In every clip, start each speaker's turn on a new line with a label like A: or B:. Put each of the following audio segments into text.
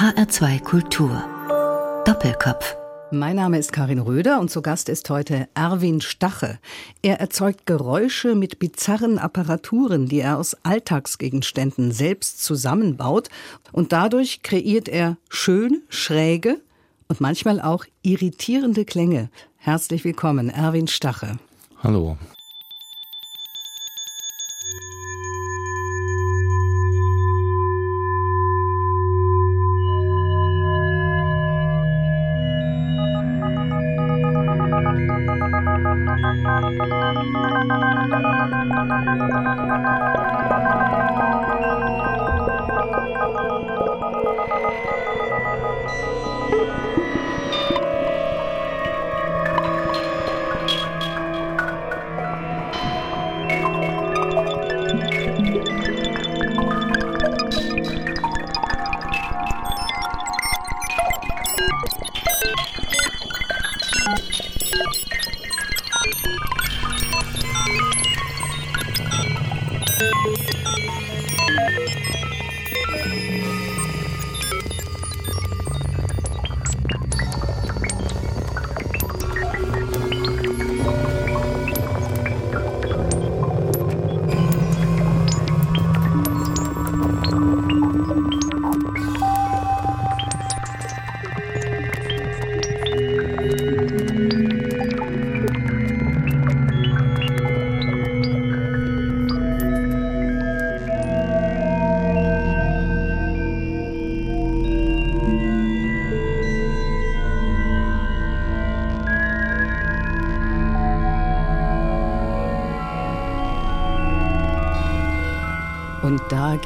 A: HR2 Kultur. Doppelkopf.
B: Mein Name ist Karin Röder und zu Gast ist heute Erwin Stache. Er erzeugt Geräusche mit bizarren Apparaturen, die er aus Alltagsgegenständen selbst zusammenbaut und dadurch kreiert er schön, schräge und manchmal auch irritierende Klänge. Herzlich willkommen, Erwin Stache.
C: Hallo.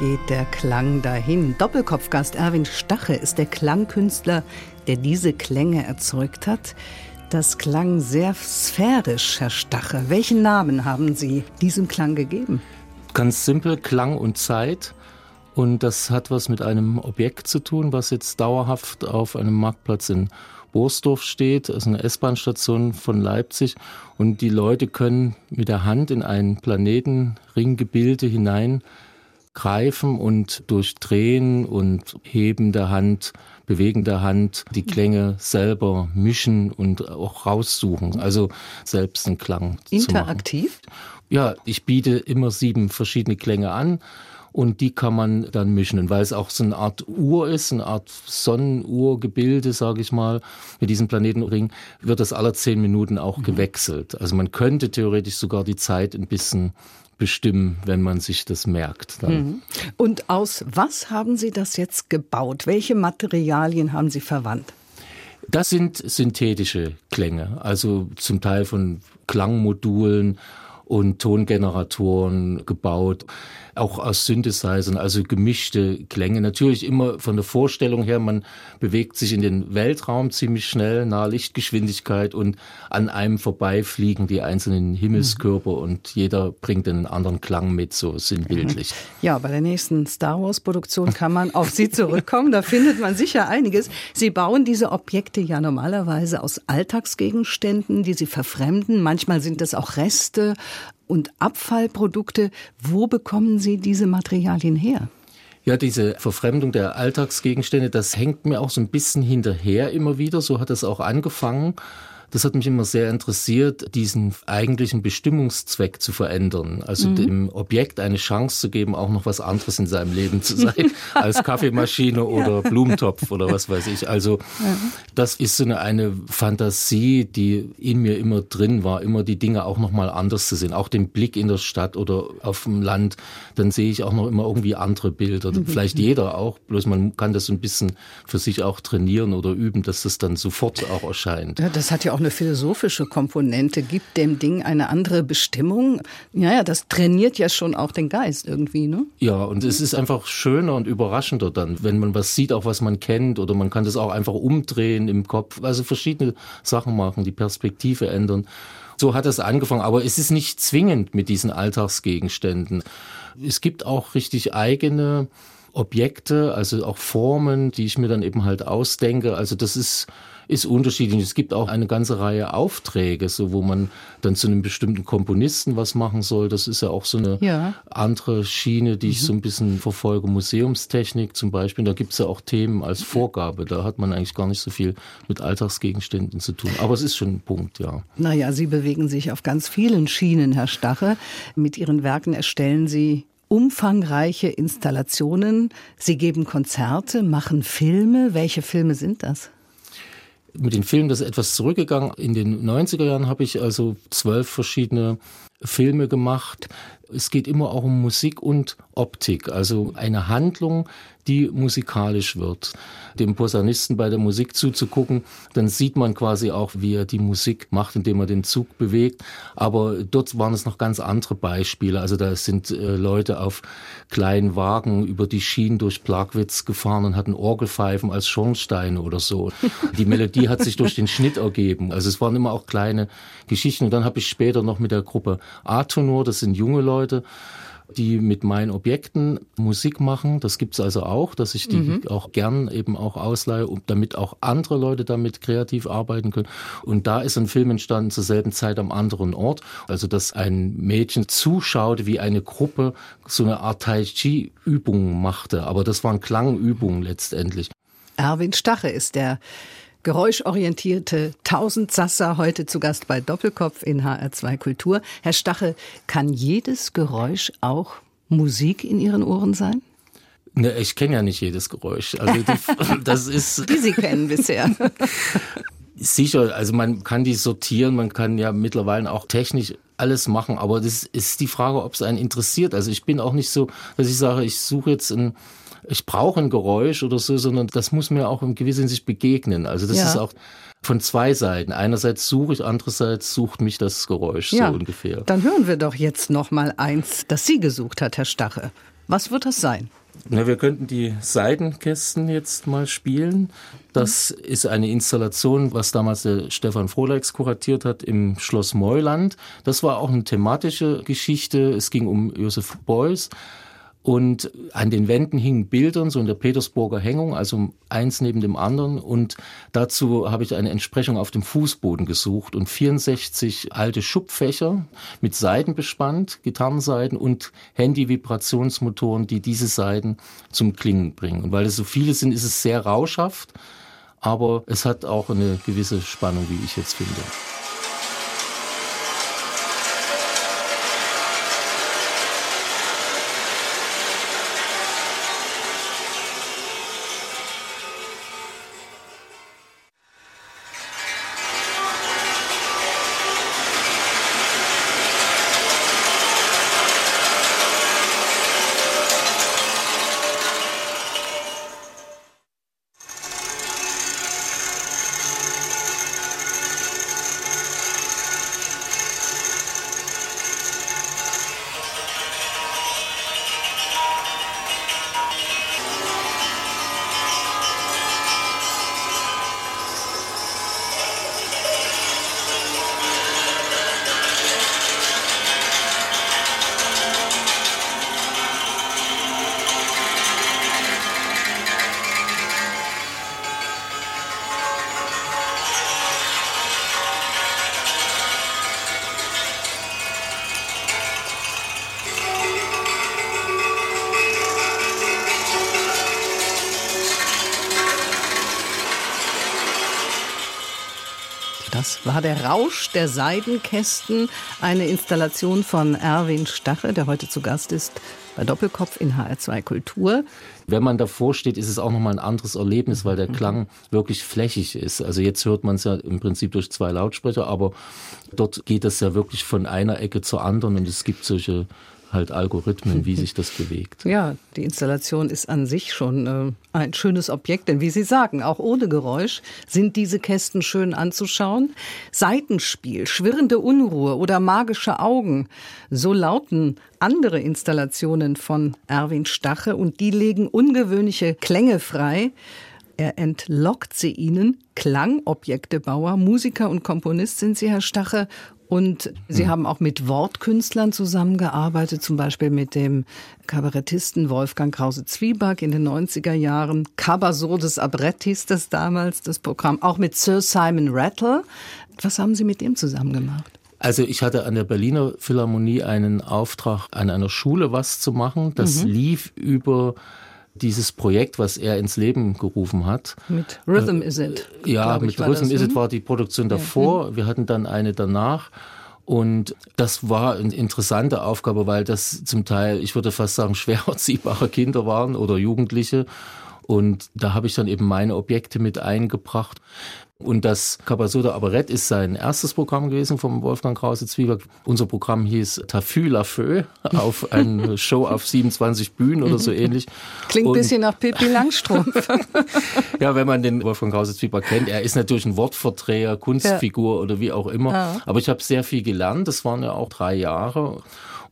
B: Geht der Klang dahin. Doppelkopfgast Erwin Stache ist der Klangkünstler, der diese Klänge erzeugt hat. Das klang sehr sphärisch, Herr Stache. Welchen Namen haben Sie diesem Klang gegeben?
C: Ganz simpel, Klang und Zeit. Und das hat was mit einem Objekt zu tun, was jetzt dauerhaft auf einem Marktplatz in Borsdorf steht, also eine S-Bahn-Station von Leipzig. Und die Leute können mit der Hand in ein Planetenringgebilde hinein greifen und durch Drehen und Heben der Hand, Bewegen der Hand die Klänge selber mischen und auch raussuchen. Also selbst einen Klang
B: Interaktiv?
C: zu machen. Ja, ich biete immer sieben verschiedene Klänge an und die kann man dann mischen. Und weil es auch so eine Art Uhr ist, eine Art Sonnenuhrgebilde, sage ich mal, mit diesem Planetenring, wird das alle zehn Minuten auch mhm. gewechselt. Also man könnte theoretisch sogar die Zeit ein bisschen bestimmen, wenn man sich das merkt.
B: Mhm. Und aus was haben Sie das jetzt gebaut? Welche Materialien haben Sie verwandt?
C: Das sind synthetische Klänge, also zum Teil von Klangmodulen und Tongeneratoren gebaut auch aus Synthesizern, also gemischte Klänge. Natürlich immer von der Vorstellung her, man bewegt sich in den Weltraum ziemlich schnell, nahe Lichtgeschwindigkeit und an einem vorbeifliegen die einzelnen Himmelskörper mhm. und jeder bringt einen anderen Klang mit, so sinnbildlich.
B: Ja, bei der nächsten Star Wars Produktion kann man auf Sie zurückkommen, da findet man sicher einiges. Sie bauen diese Objekte ja normalerweise aus Alltagsgegenständen, die Sie verfremden. Manchmal sind das auch Reste und Abfallprodukte. Wo bekommen Sie diese Materialien her?
C: Ja, diese Verfremdung der Alltagsgegenstände, das hängt mir auch so ein bisschen hinterher immer wieder. So hat es auch angefangen. Das hat mich immer sehr interessiert, diesen eigentlichen Bestimmungszweck zu verändern. Also mhm. dem Objekt eine Chance zu geben, auch noch was anderes in seinem Leben zu sein, als Kaffeemaschine oder. Blumentopf oder was weiß ich. Also das ist so eine, eine Fantasie, die in mir immer drin war, immer die Dinge auch noch mal anders zu sehen. Auch den Blick in der Stadt oder auf dem Land, dann sehe ich auch noch immer irgendwie andere Bilder. Mhm. Vielleicht jeder auch, bloß man kann das so ein bisschen für sich auch trainieren oder üben, dass das dann sofort auch erscheint.
B: Ja, das hat ja auch eine philosophische Komponente, gibt dem Ding eine andere Bestimmung. Ja, ja, das trainiert ja schon auch den Geist irgendwie, ne?
C: Ja, und es ist einfach schöner und überraschender dann, wenn man was sieht, auch was man kennt, oder man kann das auch einfach umdrehen im Kopf, also verschiedene Sachen machen, die Perspektive ändern. So hat es angefangen, aber es ist nicht zwingend mit diesen Alltagsgegenständen. Es gibt auch richtig eigene Objekte, also auch Formen, die ich mir dann eben halt ausdenke. Also das ist ist unterschiedlich. Es gibt auch eine ganze Reihe Aufträge, so wo man dann zu einem bestimmten Komponisten was machen soll. Das ist ja auch so eine ja. andere Schiene, die ich mhm. so ein bisschen verfolge. Museumstechnik zum Beispiel. Da gibt es ja auch Themen als Vorgabe. Da hat man eigentlich gar nicht so viel mit Alltagsgegenständen zu tun. Aber es ist schon ein Punkt, ja.
B: Naja, Sie bewegen sich auf ganz vielen Schienen, Herr Stache. Mit Ihren Werken erstellen Sie umfangreiche Installationen. Sie geben Konzerte, machen Filme. Welche Filme sind das?
C: Mit den Filmen das ist etwas zurückgegangen. In den 90er Jahren habe ich also zwölf verschiedene Filme gemacht. Es geht immer auch um Musik und Optik, also eine Handlung, die musikalisch wird. Dem Posaunisten bei der Musik zuzugucken, dann sieht man quasi auch, wie er die Musik macht, indem er den Zug bewegt. Aber dort waren es noch ganz andere Beispiele. Also da sind äh, Leute auf kleinen Wagen über die Schienen durch Plagwitz gefahren und hatten Orgelpfeifen als Schornsteine oder so. Die Melodie hat sich durch den Schnitt ergeben. Also es waren immer auch kleine Geschichten. Und dann habe ich später noch mit der Gruppe Atonor, das sind junge Leute, die mit meinen Objekten Musik machen. Das gibt's also auch, dass ich die mhm. auch gern eben auch ausleihe, damit auch andere Leute damit kreativ arbeiten können. Und da ist ein Film entstanden zur selben Zeit am anderen Ort. Also, dass ein Mädchen zuschaut, wie eine Gruppe so eine Art Tai Chi-Übung machte. Aber das waren Klangübungen letztendlich.
B: Erwin Stache ist der geräuschorientierte Tausendsasser heute zu Gast bei Doppelkopf in HR2 Kultur. Herr Stache, kann jedes Geräusch auch Musik in Ihren Ohren sein?
C: Ne, ich kenne ja nicht jedes Geräusch. Also die, das ist
B: die Sie kennen bisher.
C: Sicher, also man kann die sortieren, man kann ja mittlerweile auch technisch alles machen, aber das ist die Frage, ob es einen interessiert. Also ich bin auch nicht so, dass ich sage, ich suche jetzt ein ich brauche ein Geräusch oder so, sondern das muss mir auch im gewissen sich begegnen. Also das ja. ist auch von zwei Seiten. Einerseits suche ich, andererseits sucht mich das Geräusch ja. so ungefähr.
B: Dann hören wir doch jetzt noch mal eins, das Sie gesucht hat, Herr Stache. Was wird das sein?
C: Na, wir könnten die Seidenkästen jetzt mal spielen. Das ist eine Installation, was damals der Stefan Frohleix kuratiert hat im Schloss Meuland. Das war auch eine thematische Geschichte. Es ging um Josef Beuys. Und an den Wänden hingen Bildern, so in der Petersburger Hängung, also eins neben dem anderen. Und dazu habe ich eine Entsprechung auf dem Fußboden gesucht und 64 alte Schubfächer mit Seiten bespannt, Gitarrenseiten und Handy-Vibrationsmotoren, die diese Seiten zum Klingen bringen. Und weil es so viele sind, ist es sehr rauschhaft, aber es hat auch eine gewisse Spannung, wie ich jetzt finde.
B: War der Rausch der Seidenkästen, eine Installation von Erwin Stache, der heute zu Gast ist bei Doppelkopf in HR2 Kultur.
C: Wenn man davor steht, ist es auch nochmal ein anderes Erlebnis, weil der Klang wirklich flächig ist. Also jetzt hört man es ja im Prinzip durch zwei Lautsprecher, aber dort geht es ja wirklich von einer Ecke zur anderen und es gibt solche halt Algorithmen, wie sich das bewegt.
B: Ja, die Installation ist an sich schon äh, ein schönes Objekt, denn wie Sie sagen, auch ohne Geräusch sind diese Kästen schön anzuschauen. Seitenspiel, schwirrende Unruhe oder magische Augen, so lauten andere Installationen von Erwin Stache und die legen ungewöhnliche Klänge frei. Er entlockt sie ihnen. Klangobjektebauer, Musiker und Komponist sind Sie, Herr Stache. Und Sie mhm. haben auch mit Wortkünstlern zusammengearbeitet, zum Beispiel mit dem Kabarettisten Wolfgang Krause-Zwieback in den 90er Jahren. Cabasso des Abrett hieß das damals, das Programm. Auch mit Sir Simon Rattle. Was haben Sie mit dem zusammen gemacht?
C: Also ich hatte an der Berliner Philharmonie einen Auftrag, an einer Schule was zu machen. Das mhm. lief über dieses Projekt, was er ins Leben gerufen hat.
B: Mit Rhythm Is It.
C: Ja, mit Rhythm das, Is It hm? war die Produktion davor. Ja. Mhm. Wir hatten dann eine danach. Und das war eine interessante Aufgabe, weil das zum Teil, ich würde fast sagen, schwer erziehbare Kinder waren oder Jugendliche. Und da habe ich dann eben meine Objekte mit eingebracht. Und das Cabasoda Abarett ist sein erstes Programm gewesen vom Wolfgang Krause Zwieback. Unser Programm hieß Tafü la Feu auf eine Show auf 27 Bühnen oder so ähnlich.
B: Klingt ein bisschen nach Pippi Langstrumpf.
C: ja, wenn man den Wolfgang Krause Zwieback kennt, er ist natürlich ein Wortverträger, Kunstfigur ja. oder wie auch immer. Ja. Aber ich habe sehr viel gelernt. Das waren ja auch drei Jahre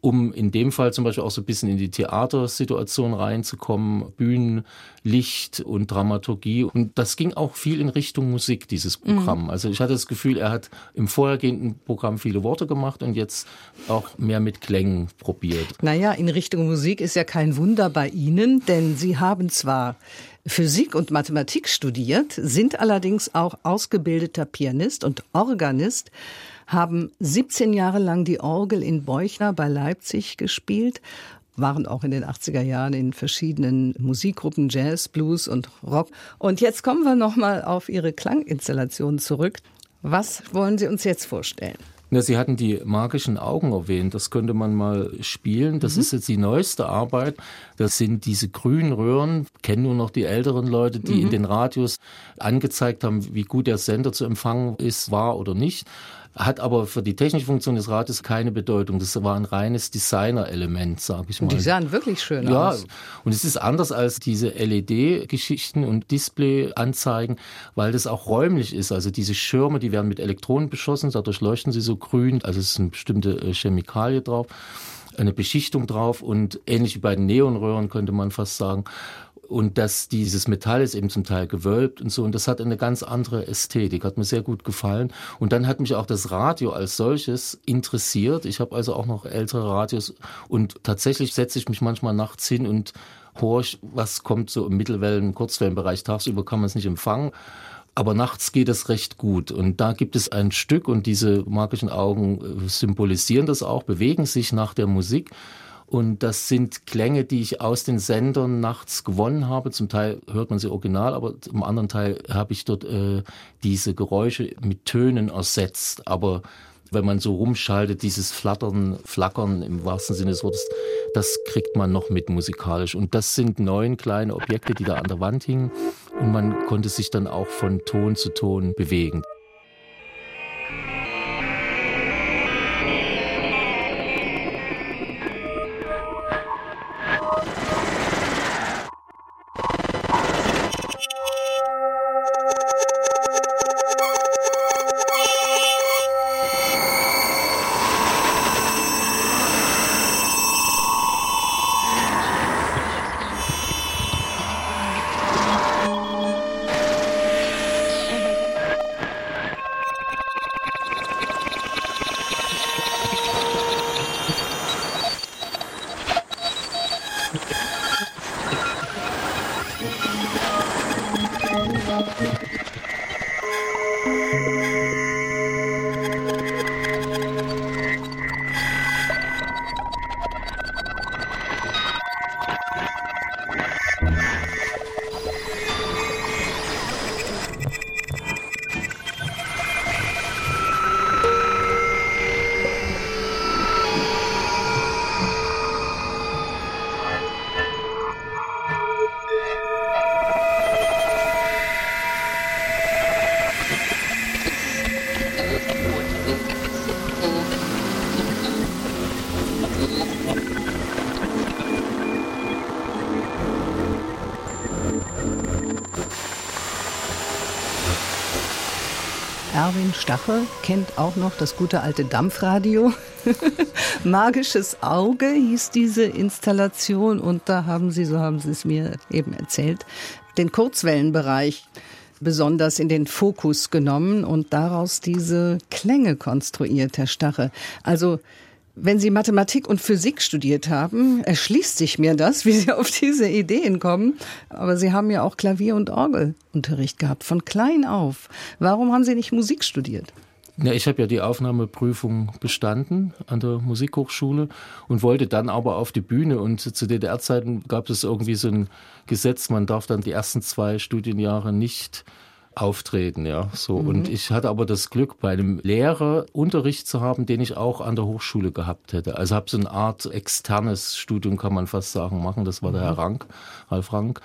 C: um in dem Fall zum Beispiel auch so ein bisschen in die Theatersituation reinzukommen, Bühnen, Licht und Dramaturgie. Und das ging auch viel in Richtung Musik, dieses Programm. Mhm. Also ich hatte das Gefühl, er hat im vorhergehenden Programm viele Worte gemacht und jetzt auch mehr mit Klängen probiert.
B: Naja, in Richtung Musik ist ja kein Wunder bei Ihnen, denn Sie haben zwar Physik und Mathematik studiert, sind allerdings auch ausgebildeter Pianist und Organist haben 17 Jahre lang die Orgel in Beuchner bei Leipzig gespielt, waren auch in den 80er Jahren in verschiedenen Musikgruppen Jazz, Blues und Rock. Und jetzt kommen wir nochmal auf Ihre Klanginstallation zurück. Was wollen Sie uns jetzt vorstellen?
C: Ja, Sie hatten die magischen Augen erwähnt. Das könnte man mal spielen. Das mhm. ist jetzt die neueste Arbeit. Das sind diese grünen Röhren. Kennen nur noch die älteren Leute, die mhm. in den Radios angezeigt haben, wie gut der Sender zu empfangen ist, war oder nicht hat aber für die technische Funktion des Rades keine Bedeutung. Das war ein reines Designer-Element, sage ich mal.
B: Die sahen wirklich schön ja, aus.
C: Ja, und es ist anders als diese LED-Geschichten und Display-Anzeigen, weil das auch räumlich ist. Also diese Schirme, die werden mit Elektronen beschossen, dadurch leuchten sie so grün. Also es ist eine bestimmte äh, Chemikalie drauf eine Beschichtung drauf und ähnlich wie bei den Neonröhren könnte man fast sagen und dass dieses Metall ist eben zum Teil gewölbt und so und das hat eine ganz andere Ästhetik, hat mir sehr gut gefallen und dann hat mich auch das Radio als solches interessiert. Ich habe also auch noch ältere Radios und tatsächlich setze ich mich manchmal nachts hin und horch, was kommt so im Mittelwellen-, Kurzwellenbereich. Tagsüber kann man es nicht empfangen. Aber nachts geht es recht gut. Und da gibt es ein Stück und diese magischen Augen äh, symbolisieren das auch, bewegen sich nach der Musik. Und das sind Klänge, die ich aus den Sendern nachts gewonnen habe. Zum Teil hört man sie original, aber zum anderen Teil habe ich dort äh, diese Geräusche mit Tönen ersetzt. Aber wenn man so rumschaltet, dieses Flattern, Flackern im wahrsten Sinne des Wortes, das kriegt man noch mit musikalisch. Und das sind neun kleine Objekte, die da an der Wand hingen. Und man konnte sich dann auch von Ton zu Ton bewegen.
B: Stache kennt auch noch das gute alte Dampfradio. Magisches Auge hieß diese Installation und da haben Sie, so haben Sie es mir eben erzählt, den Kurzwellenbereich besonders in den Fokus genommen und daraus diese Klänge konstruiert, Herr Stache. Also wenn Sie Mathematik und Physik studiert haben, erschließt sich mir das, wie Sie auf diese Ideen kommen. Aber Sie haben ja auch Klavier- und Orgelunterricht gehabt, von klein auf. Warum haben Sie nicht Musik studiert?
C: Ja, ich habe ja die Aufnahmeprüfung bestanden an der Musikhochschule und wollte dann aber auf die Bühne. Und zu DDR-Zeiten gab es irgendwie so ein Gesetz, man darf dann die ersten zwei Studienjahre nicht auftreten, ja, so. Mhm. Und ich hatte aber das Glück, bei einem Lehrer Unterricht zu haben, den ich auch an der Hochschule gehabt hätte. Also habe so eine Art externes Studium, kann man fast sagen, machen. Das war der Herr mhm. Rank, Ralf Rank.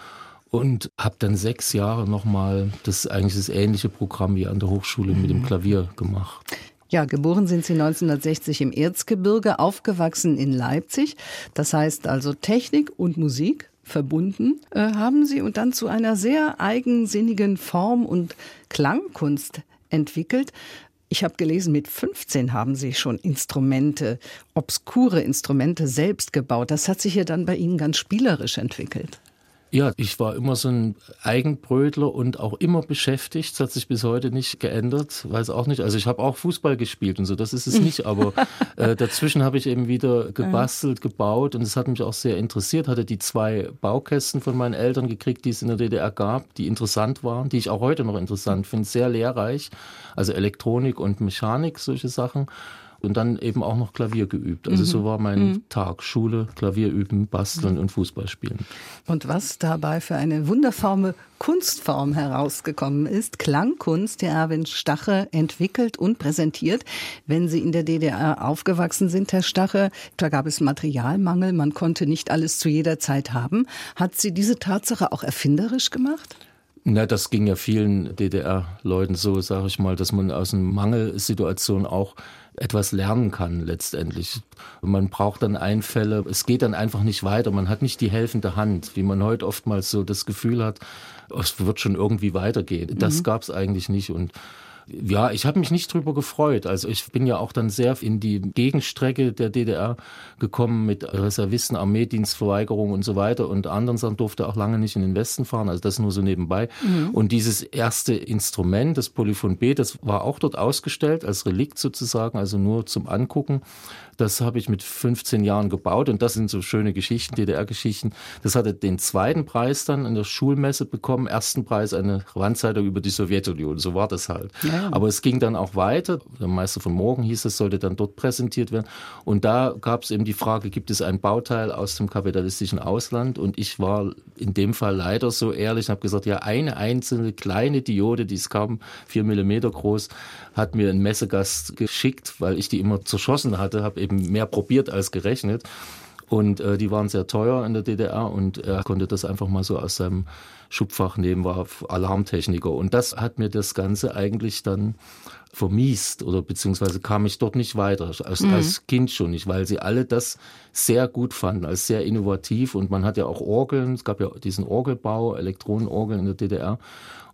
C: Und habe dann sechs Jahre nochmal das eigentlich das ähnliche Programm wie an der Hochschule mit dem mhm. Klavier gemacht.
B: Ja, geboren sind Sie 1960 im Erzgebirge, aufgewachsen in Leipzig. Das heißt also Technik und Musik verbunden äh, haben Sie und dann zu einer sehr eigensinnigen Form- und Klangkunst entwickelt. Ich habe gelesen, mit 15 haben Sie schon Instrumente, obskure Instrumente selbst gebaut. Das hat sich ja dann bei Ihnen ganz spielerisch entwickelt.
C: Ja, ich war immer so ein Eigenbrötler und auch immer beschäftigt. Das hat sich bis heute nicht geändert. Weiß auch nicht. Also ich habe auch Fußball gespielt und so, das ist es nicht. Aber äh, dazwischen habe ich eben wieder gebastelt, gebaut und es hat mich auch sehr interessiert. Hatte die zwei Baukästen von meinen Eltern gekriegt, die es in der DDR gab, die interessant waren, die ich auch heute noch interessant finde. Sehr lehrreich. Also Elektronik und Mechanik, solche Sachen und dann eben auch noch Klavier geübt. Also mhm. so war mein mhm. Tag. Schule, Klavier üben, basteln mhm. und Fußball spielen.
B: Und was dabei für eine wundervolle Kunstform herausgekommen ist, Klangkunst, die Erwin Stache entwickelt und präsentiert. Wenn Sie in der DDR aufgewachsen sind, Herr Stache, da gab es Materialmangel, man konnte nicht alles zu jeder Zeit haben. Hat Sie diese Tatsache auch erfinderisch gemacht?
C: Na, das ging ja vielen DDR-Leuten so, sage ich mal, dass man aus einer Mangelsituation auch etwas lernen kann letztendlich. Man braucht dann Einfälle, es geht dann einfach nicht weiter, man hat nicht die helfende Hand, wie man heute oftmals so das Gefühl hat, es wird schon irgendwie weitergehen. Das mhm. gab es eigentlich nicht und ja, ich habe mich nicht drüber gefreut. Also ich bin ja auch dann sehr in die Gegenstrecke der DDR gekommen mit Reservisten, Armeedienstverweigerung und so weiter und anderen Sachen durfte auch lange nicht in den Westen fahren. Also das nur so nebenbei. Mhm. Und dieses erste Instrument, das Polyphon B, das war auch dort ausgestellt als Relikt sozusagen, also nur zum Angucken. Das habe ich mit 15 Jahren gebaut und das sind so schöne Geschichten, DDR-Geschichten. Das hatte den zweiten Preis dann in der Schulmesse bekommen, ersten Preis eine Wandzeitung über die Sowjetunion. So war das halt. Ja. Aber es ging dann auch weiter. Der Meister von Morgen hieß es, sollte dann dort präsentiert werden. Und da gab es eben die Frage, gibt es ein Bauteil aus dem kapitalistischen Ausland? Und ich war in dem Fall leider so ehrlich und habe gesagt, ja, eine einzelne kleine Diode, die ist kaum vier Millimeter groß, hat mir ein Messegast geschickt, weil ich die immer zerschossen hatte, habe eben mehr probiert als gerechnet. Und äh, die waren sehr teuer in der DDR und er konnte das einfach mal so aus seinem Schubfach nehmen, war Alarmtechniker. Und das hat mir das Ganze eigentlich dann vermiest oder beziehungsweise kam ich dort nicht weiter, als, mhm. als Kind schon nicht, weil sie alle das sehr gut fanden, als sehr innovativ und man hat ja auch Orgeln, es gab ja diesen Orgelbau, Elektronenorgeln in der DDR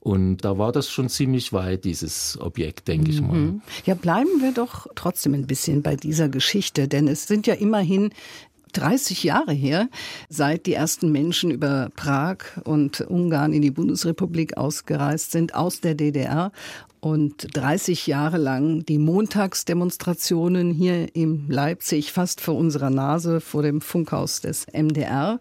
C: und da war das schon ziemlich weit, dieses Objekt, denke ich mal. Mhm.
B: Ja, bleiben wir doch trotzdem ein bisschen bei dieser Geschichte, denn es sind ja immerhin 30 Jahre her, seit die ersten Menschen über Prag und Ungarn in die Bundesrepublik ausgereist sind aus der DDR und 30 Jahre lang die Montagsdemonstrationen hier in Leipzig fast vor unserer Nase vor dem Funkhaus des MDR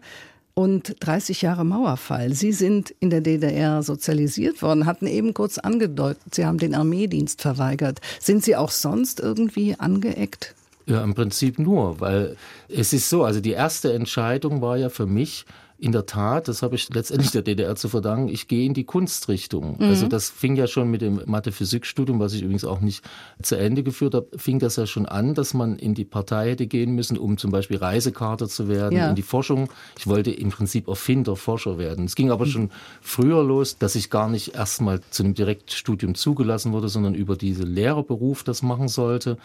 B: und 30 Jahre Mauerfall. Sie sind in der DDR sozialisiert worden, hatten eben kurz angedeutet, Sie haben den Armeedienst verweigert. Sind Sie auch sonst irgendwie angeeckt?
C: Ja, im Prinzip nur, weil es ist so, also die erste Entscheidung war ja für mich, in der Tat, das habe ich letztendlich der DDR zu verdanken, ich gehe in die Kunstrichtung. Mhm. Also das fing ja schon mit dem Mathe-Physik-Studium, was ich übrigens auch nicht zu Ende geführt habe, fing das ja schon an, dass man in die Partei hätte gehen müssen, um zum Beispiel Reisekarte zu werden, ja. in die Forschung. Ich wollte im Prinzip Erfinder, Forscher werden. Es ging aber schon früher los, dass ich gar nicht erstmal zu einem Direktstudium zugelassen wurde, sondern über diese Lehrerberuf das machen sollte.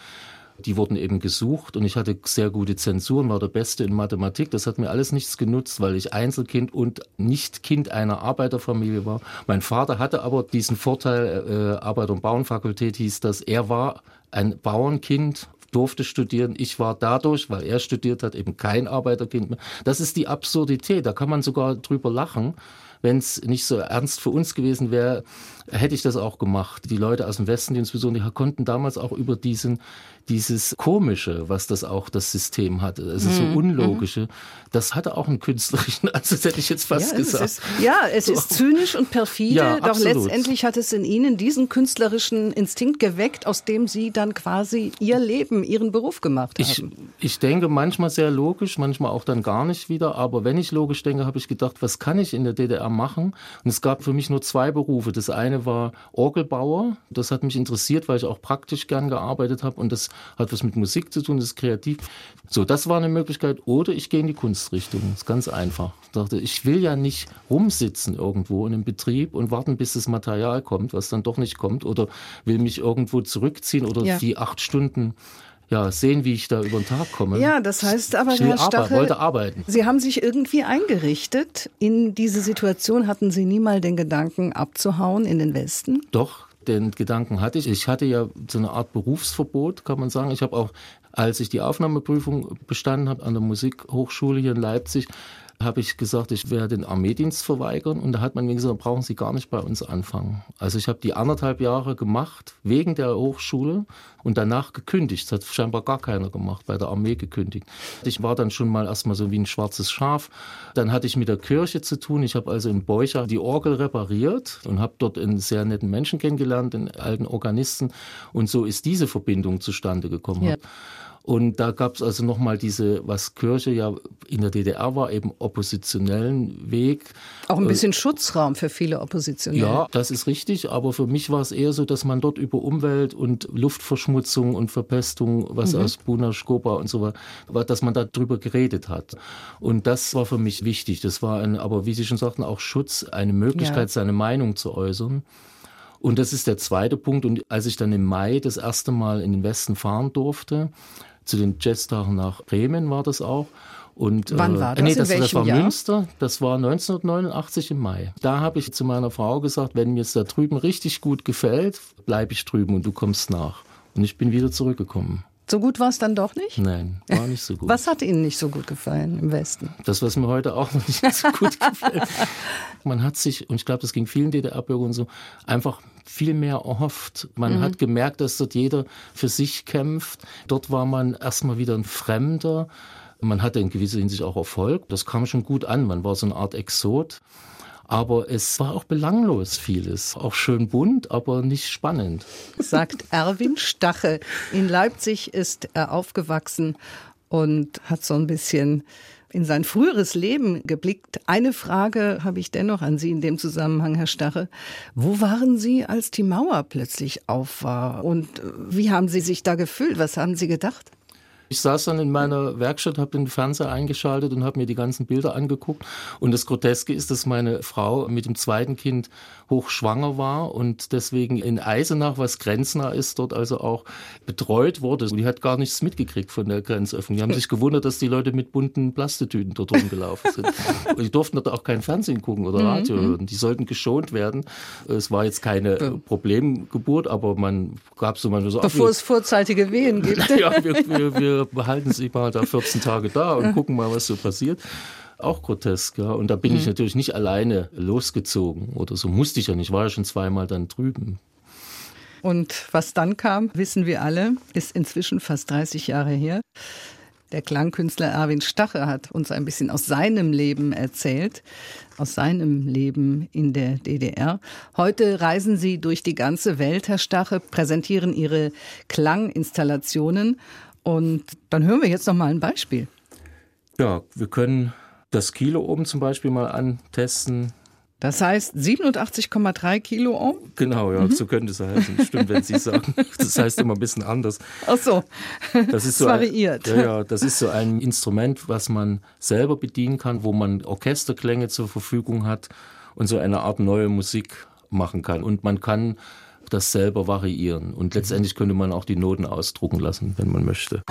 C: Die wurden eben gesucht und ich hatte sehr gute Zensuren, war der Beste in Mathematik. Das hat mir alles nichts genutzt, weil ich Einzelkind und nicht Kind einer Arbeiterfamilie war. Mein Vater hatte aber diesen Vorteil, äh, Arbeiter- und Bauernfakultät hieß das, er war ein Bauernkind durfte studieren. Ich war dadurch, weil er studiert hat, eben kein Arbeiterkind mehr. Das ist die Absurdität. Da kann man sogar drüber lachen wenn es nicht so ernst für uns gewesen wäre, hätte ich das auch gemacht. Die Leute aus dem Westen, die insbesondere, die konnten damals auch über diesen, dieses Komische, was das auch das System hatte, also mhm. so Unlogische, das hatte auch einen künstlerischen, also das hätte ich jetzt fast
B: ja,
C: gesagt.
B: Es ist, ja, es so. ist zynisch und perfide, ja, doch absolut. letztendlich hat es in Ihnen diesen künstlerischen Instinkt geweckt, aus dem Sie dann quasi Ihr Leben, Ihren Beruf gemacht
C: haben. Ich, ich denke manchmal sehr logisch, manchmal auch dann gar nicht wieder, aber wenn ich logisch denke, habe ich gedacht, was kann ich in der DDR machen? Und es gab für mich nur zwei Berufe. Das eine war Orgelbauer, das hat mich interessiert, weil ich auch praktisch gern gearbeitet habe und das hat was mit Musik zu tun, das ist kreativ. So, das war eine Möglichkeit. Oder ich gehe in die Kunstrichtung. Das ist ganz einfach. Ich dachte, ich will ja nicht rumsitzen irgendwo in einem Betrieb und warten, bis das Material kommt, was dann doch nicht kommt, oder will mich irgendwo zurückziehen oder ja. die acht Stunden ja, sehen, wie ich da über den Tag komme.
B: Ja, das heißt aber, Herr Stachel,
C: wollte arbeiten.
B: Sie haben sich irgendwie eingerichtet. In diese Situation hatten Sie nie mal den Gedanken, abzuhauen in den Westen?
C: Doch, den Gedanken hatte ich. Ich hatte ja so eine Art Berufsverbot, kann man sagen. Ich habe auch, als ich die Aufnahmeprüfung bestanden habe an der Musikhochschule hier in Leipzig, habe ich gesagt, ich werde den Armeedienst verweigern. Und da hat man mir gesagt, brauchen Sie gar nicht bei uns anfangen. Also ich habe die anderthalb Jahre gemacht wegen der Hochschule und danach gekündigt. Das hat scheinbar gar keiner gemacht, bei der Armee gekündigt. Ich war dann schon mal erstmal so wie ein schwarzes Schaf. Dann hatte ich mit der Kirche zu tun. Ich habe also in Beucher die Orgel repariert und habe dort einen sehr netten Menschen kennengelernt, einen alten Organisten. Und so ist diese Verbindung zustande gekommen. Ja. Und da gab es also nochmal diese, was Kirche ja in der DDR war, eben oppositionellen Weg.
B: Auch ein bisschen äh, Schutzraum für viele Oppositionelle.
C: Ja, das ist richtig. Aber für mich war es eher so, dass man dort über Umwelt und Luftverschmutzung und Verpestung, was mhm. aus Buna, Skopa und so war, dass man darüber geredet hat. Und das war für mich wichtig. Das war ein, aber wie Sie schon sagten, auch Schutz, eine Möglichkeit, ja. seine Meinung zu äußern. Und das ist der zweite Punkt. Und als ich dann im Mai das erste Mal in den Westen fahren durfte, zu den Jazztagen nach Bremen war das auch. Und,
B: Wann war das?
C: Äh, nee, das,
B: das
C: war
B: Jahr?
C: Münster. Das war 1989 im Mai. Da habe ich zu meiner Frau gesagt, wenn mir es da drüben richtig gut gefällt, bleibe ich drüben und du kommst nach. Und ich bin wieder zurückgekommen.
B: So gut war es dann doch nicht?
C: Nein, war nicht so gut.
B: Was hat Ihnen nicht so gut gefallen im Westen?
C: Das, was mir heute auch noch nicht so gut gefällt. Man hat sich, und ich glaube, das ging vielen DDR-Bürgern so, einfach viel mehr erhofft. Man mhm. hat gemerkt, dass dort jeder für sich kämpft. Dort war man erstmal wieder ein Fremder. Man hatte in gewisser Hinsicht auch Erfolg. Das kam schon gut an. Man war so eine Art Exot. Aber es war auch belanglos vieles. Auch schön bunt, aber nicht spannend.
B: Sagt Erwin Stache. In Leipzig ist er aufgewachsen und hat so ein bisschen in sein früheres Leben geblickt. Eine Frage habe ich dennoch an Sie in dem Zusammenhang, Herr Stache. Wo waren Sie, als die Mauer plötzlich auf war? Und wie haben Sie sich da gefühlt? Was haben Sie gedacht?
C: Ich saß dann in meiner Werkstatt, habe den Fernseher eingeschaltet und habe mir die ganzen Bilder angeguckt. Und das Groteske ist, dass meine Frau mit dem zweiten Kind hochschwanger war und deswegen in Eisenach, was grenznah ist, dort also auch betreut wurde. Und die hat gar nichts mitgekriegt von der Grenzöffnung. Die haben sich gewundert, dass die Leute mit bunten Plastetüten dort rumgelaufen sind. Und die durften dort auch kein Fernsehen gucken oder Radio mhm. hören. Die sollten geschont werden. Es war jetzt keine Problemgeburt, aber man gab so manchmal so...
B: Bevor es vorzeitige Wehen gibt.
C: ja, wir, wir, wir behalten sich mal da 14 Tage da und gucken mal, was so passiert auch grotesk. Ja. Und da bin mhm. ich natürlich nicht alleine losgezogen oder so musste ich ja nicht, war ja schon zweimal dann drüben.
B: Und was dann kam, wissen wir alle, ist inzwischen fast 30 Jahre her. Der Klangkünstler Erwin Stache hat uns ein bisschen aus seinem Leben erzählt, aus seinem Leben in der DDR. Heute reisen Sie durch die ganze Welt, Herr Stache, präsentieren Ihre Klanginstallationen und dann hören wir jetzt noch mal ein Beispiel.
C: Ja, wir können das Kilo oben zum Beispiel mal antesten.
B: Das heißt 87,3 Kilo Ohm?
C: Genau, ja, mhm. so könnte es heißen. Stimmt, wenn Sie sagen. Das heißt immer ein bisschen anders.
B: Ach so, das ist so variiert.
C: Ein, ja, ja, das ist so ein Instrument, was man selber bedienen kann, wo man Orchesterklänge zur Verfügung hat und so eine Art neue Musik machen kann. Und man kann das selber variieren. Und mhm. letztendlich könnte man auch die Noten ausdrucken lassen, wenn man möchte.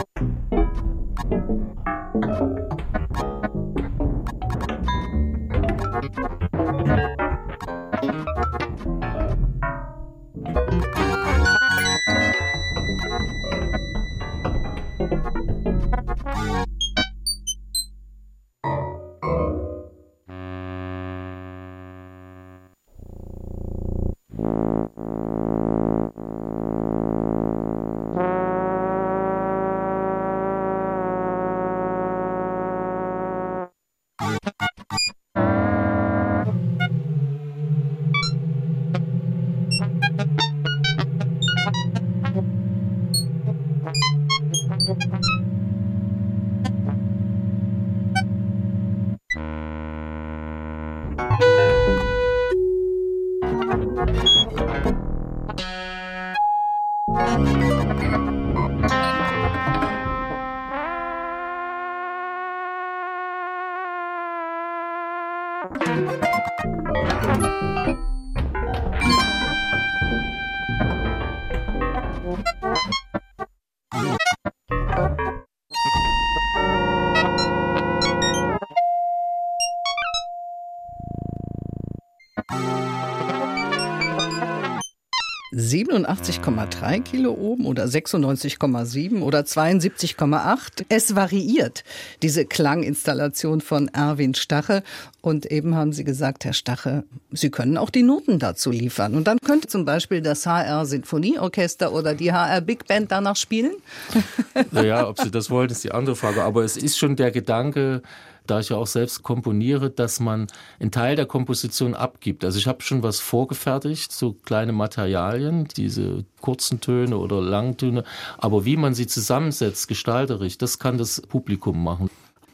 B: 87,3 Kilo oben oder 96,7 oder 72,8. Es variiert, diese Klanginstallation von Erwin Stache. Und eben haben Sie gesagt, Herr Stache, Sie können auch die Noten dazu liefern. Und dann könnte zum Beispiel das HR Sinfonieorchester oder die HR Big Band danach spielen?
C: Naja, ob Sie das wollen, ist die andere Frage. Aber es ist schon der Gedanke, da ich ja auch selbst komponiere, dass man einen Teil der Komposition abgibt. Also ich habe schon was vorgefertigt, so kleine Materialien, diese kurzen Töne oder Langtöne, aber wie man sie zusammensetzt, gestalterisch, das kann das Publikum machen.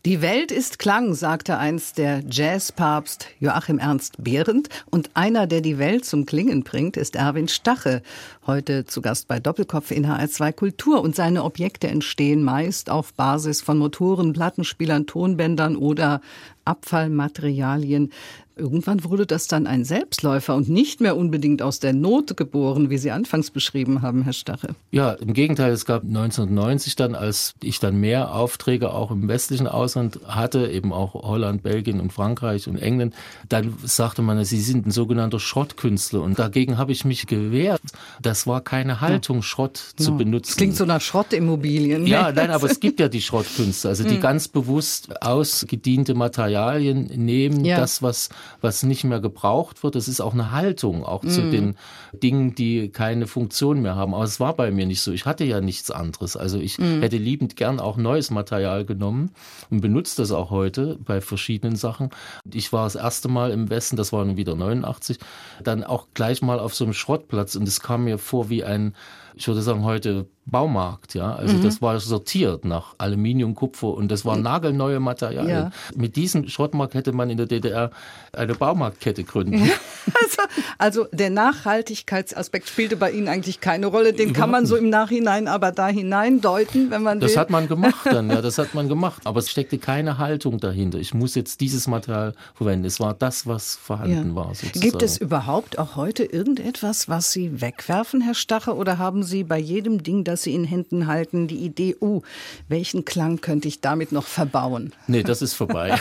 B: Die Welt ist Klang, sagte einst der Jazzpapst Joachim Ernst Behrendt. Und einer, der die Welt zum Klingen bringt, ist Erwin Stache. Heute zu Gast bei Doppelkopf in HR2 Kultur. Und seine Objekte entstehen meist auf Basis von Motoren, Plattenspielern, Tonbändern oder Abfallmaterialien. Irgendwann wurde das dann ein Selbstläufer und nicht mehr unbedingt aus der Not geboren, wie Sie anfangs beschrieben haben, Herr Stache.
C: Ja, im Gegenteil, es gab 1990 dann, als ich dann mehr Aufträge auch im westlichen Ausland hatte, eben auch Holland, Belgien und Frankreich und England, dann sagte man, Sie sind ein sogenannter Schrottkünstler und dagegen habe ich mich gewehrt. Das war keine Haltung, Schrott ja. zu benutzen. Das
B: klingt so nach Schrottimmobilien.
C: Ja, nein, aber es gibt ja die Schrottkünstler, also die hm. ganz bewusst ausgediente Materialien nehmen, ja. das, was was nicht mehr gebraucht wird. Das ist auch eine Haltung, auch mm. zu mhm. den Dingen, die keine Funktion mehr haben. Aber es war bei mir nicht so. Ich hatte ja nichts anderes. Also ich mm. hätte liebend gern auch neues Material genommen und benutze das auch heute bei verschiedenen Sachen. Ich war das erste Mal im Westen, das war dann wieder 89, dann auch gleich mal auf so einem Schrottplatz und es kam mir vor wie ein ich würde sagen, heute Baumarkt, ja. Also mhm. das war sortiert nach Aluminium, Kupfer und das waren nagelneue Materialien. Ja. Mit diesem Schrottmarkt hätte man in der DDR eine Baumarktkette gründen.
B: Also, also, der Nachhaltigkeitsaspekt spielte bei Ihnen eigentlich keine Rolle. Den kann man so im Nachhinein aber da hineindeuten, wenn man
C: Das
B: will.
C: hat man gemacht dann, ja, das hat man gemacht. Aber es steckte keine Haltung dahinter. Ich muss jetzt dieses Material verwenden. Es war das, was vorhanden ja. war.
B: Sozusagen. Gibt es überhaupt auch heute irgendetwas, was Sie wegwerfen, Herr Stache, oder haben Sie bei jedem Ding, das Sie in Händen halten, die Idee, uh, welchen Klang könnte ich damit noch verbauen?
C: Nee, das ist vorbei.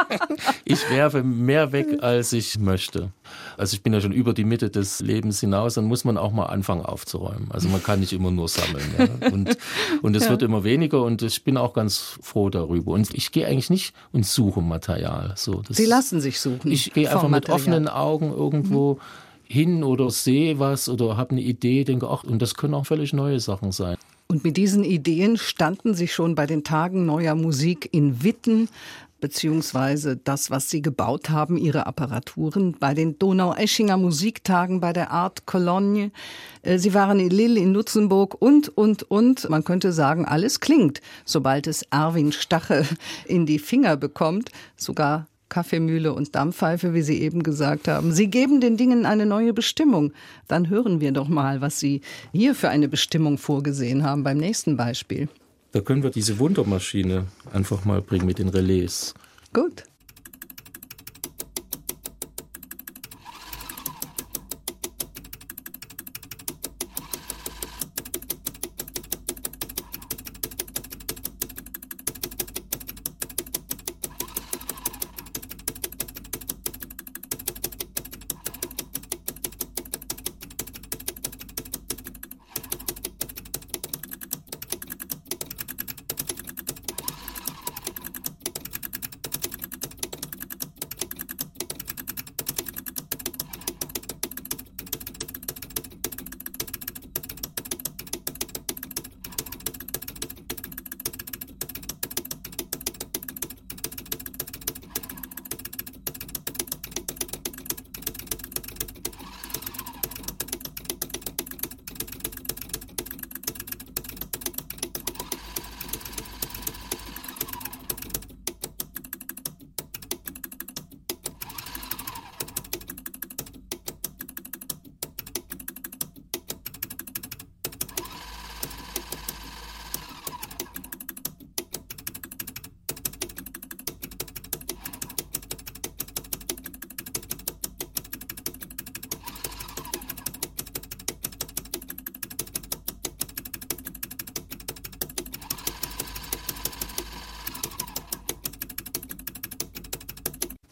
C: ich werfe mehr weg, als ich möchte. Also ich bin ja schon über die Mitte des Lebens hinaus, dann muss man auch mal anfangen aufzuräumen. Also man kann nicht immer nur sammeln. Ja. Und, und es ja. wird immer weniger und ich bin auch ganz froh darüber. Und ich gehe eigentlich nicht und suche Material. So,
B: das, Sie lassen sich suchen.
C: Ich gehe einfach mit offenen Augen irgendwo. Mhm hin oder sehe was oder habe eine Idee, denke, ach, und das können auch völlig neue Sachen sein.
B: Und mit diesen Ideen standen Sie schon bei den Tagen neuer Musik in Witten, beziehungsweise das, was Sie gebaut haben, Ihre Apparaturen, bei den Donau-Eschinger Musiktagen, bei der Art Cologne. Äh, Sie waren in Lille, in Luxemburg und, und, und. Man könnte sagen, alles klingt, sobald es Erwin Stache in die Finger bekommt. Sogar Kaffeemühle und Dampfpfeife, wie Sie eben gesagt haben. Sie geben den Dingen eine neue Bestimmung. Dann hören wir doch mal, was Sie hier für eine Bestimmung vorgesehen haben beim nächsten Beispiel.
C: Da können wir diese Wundermaschine einfach mal bringen mit den Relais.
B: Gut.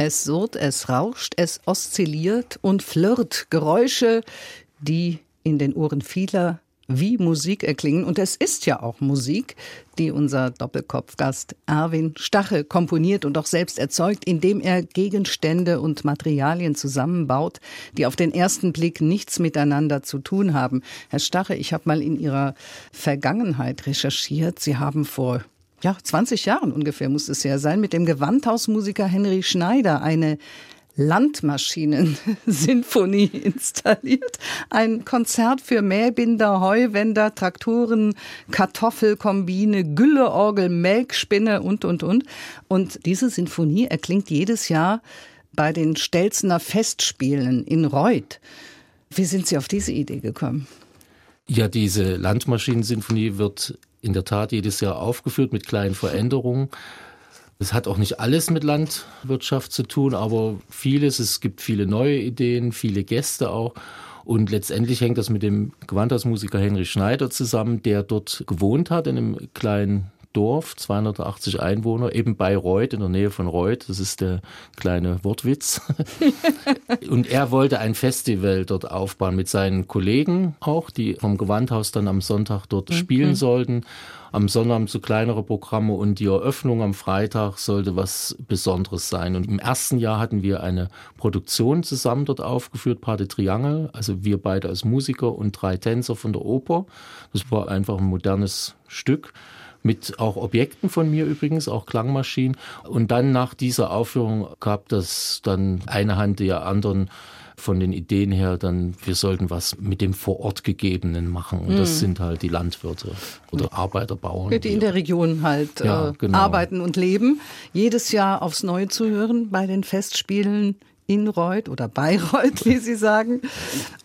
B: Es surrt, es rauscht, es oszilliert und flirrt. Geräusche, die in den Ohren vieler wie Musik erklingen. Und es ist ja auch Musik, die unser Doppelkopfgast Erwin Stache komponiert und auch selbst erzeugt, indem er Gegenstände und Materialien zusammenbaut, die auf den ersten Blick nichts miteinander zu tun haben. Herr Stache, ich habe mal in Ihrer Vergangenheit recherchiert. Sie haben vor ja, 20 Jahren ungefähr muss es ja sein, mit dem Gewandhausmusiker Henry Schneider eine Landmaschinen-Sinfonie installiert. Ein Konzert für Mähbinder, Heuwender, Traktoren, Kartoffelkombine, Gülleorgel, Melkspinne und, und, und. Und diese Sinfonie erklingt jedes Jahr bei den Stelzener Festspielen in Reuth. Wie sind Sie auf diese Idee gekommen?
C: Ja, diese Landmaschinen-Sinfonie wird in der Tat jedes Jahr aufgeführt mit kleinen Veränderungen. Es hat auch nicht alles mit Landwirtschaft zu tun, aber vieles. Es gibt viele neue Ideen, viele Gäste auch. Und letztendlich hängt das mit dem Gewandhausmusiker Henry Schneider zusammen, der dort gewohnt hat, in einem kleinen Dorf, 280 Einwohner, eben bei Reuth, in der Nähe von Reuth. Das ist der kleine Wortwitz. und er wollte ein Festival dort aufbauen mit seinen Kollegen auch, die vom Gewandhaus dann am Sonntag dort mhm. spielen sollten. Am Sonnabend so kleinere Programme und die Eröffnung am Freitag sollte was Besonderes sein. Und im ersten Jahr hatten wir eine Produktion zusammen dort aufgeführt, Pate Triangle, also wir beide als Musiker und drei Tänzer von der Oper. Das war einfach ein modernes Stück mit auch Objekten von mir übrigens, auch Klangmaschinen. Und dann nach dieser Aufführung gab das dann eine Hand der anderen von den Ideen her dann, wir sollten was mit dem vor Ort Gegebenen machen. Und das hm. sind halt die Landwirte oder Arbeiterbauern.
B: Die in der Region halt ja, äh, genau. arbeiten und leben. Jedes Jahr aufs Neue zu hören bei den Festspielen in Reuth oder Bayreuth, wie Sie sagen.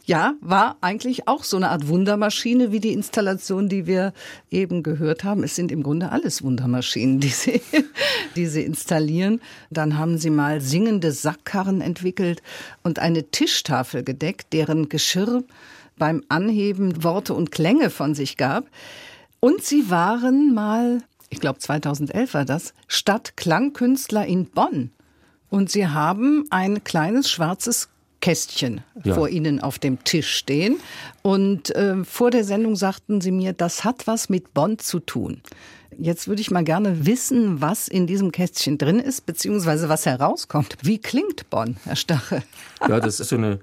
B: Ja, war eigentlich auch so eine Art Wundermaschine wie die Installation, die wir eben gehört haben. Es sind im Grunde alles Wundermaschinen, die Sie, die Sie installieren. Dann haben Sie mal singende Sackkarren entwickelt und eine Tischtafel gedeckt, deren Geschirr beim Anheben Worte und Klänge von sich gab. Und Sie waren mal, ich glaube 2011 war das, Stadtklangkünstler in Bonn. Und Sie haben ein kleines schwarzes Kästchen ja. vor Ihnen auf dem Tisch stehen. Und äh, vor der Sendung sagten Sie mir, das hat was mit Bonn zu tun. Jetzt würde ich mal gerne wissen, was in diesem Kästchen drin ist, beziehungsweise was herauskommt. Wie klingt Bonn, Herr Stache?
C: Ja, das ist so eine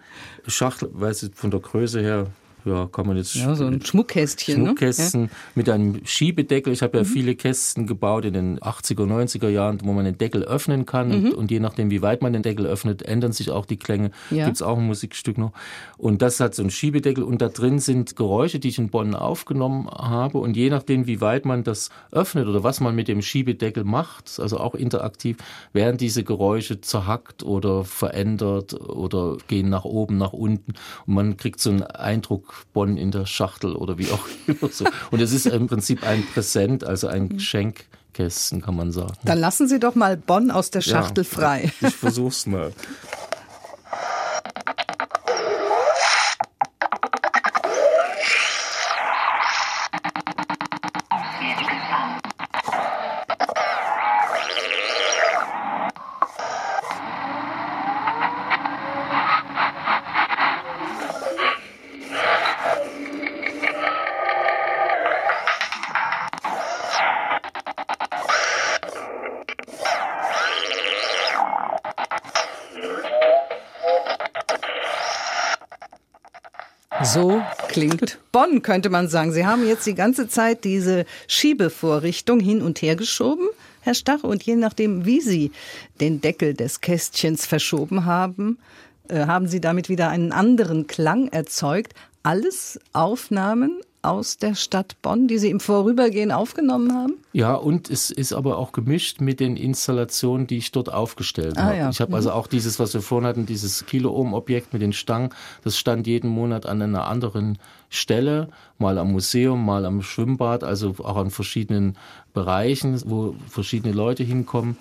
C: Schachtel, weil sie von der Größe her ja, kann man jetzt.
B: Ja, so ein Schmuckkästchen.
C: Ne? Schmuckkästen ne? mit einem Schiebedeckel. Ich habe ja mhm. viele Kästen gebaut in den 80er, 90er Jahren, wo man den Deckel öffnen kann. Mhm. Und, und, je nachdem, wie weit man den Deckel öffnet, ändern sich auch die Klänge. Ja. Gibt es auch ein Musikstück noch. Und das hat so einen Schiebedeckel. Und da drin sind Geräusche, die ich in Bonn aufgenommen habe. Und je nachdem, wie weit man das öffnet oder was man mit dem Schiebedeckel macht, also auch interaktiv, werden diese Geräusche zerhackt oder verändert oder gehen nach oben, nach unten. Und man kriegt so einen Eindruck Bonn in der Schachtel oder wie auch immer so. Und es ist im Prinzip ein Präsent, also ein Geschenkkästen, kann man sagen.
B: Dann lassen Sie doch mal Bonn aus der Schachtel
C: ja,
B: frei.
C: Ich versuch's mal.
B: Bonn, könnte man sagen. Sie haben jetzt die ganze Zeit diese Schiebevorrichtung hin und her geschoben, Herr Stach, und je nachdem, wie Sie den Deckel des Kästchens verschoben haben, äh, haben Sie damit wieder einen anderen Klang erzeugt. Alles Aufnahmen aus der Stadt Bonn, die Sie im Vorübergehen aufgenommen haben?
C: Ja, und es ist aber auch gemischt mit den Installationen, die ich dort aufgestellt ah, habe. Ja. Ich habe also mhm. auch dieses, was wir vorhin hatten, dieses Kilo-Ohm-Objekt mit den Stangen, das stand jeden Monat an einer anderen Stelle, mal am Museum, mal am Schwimmbad, also auch an verschiedenen Bereichen, wo verschiedene Leute hinkommen.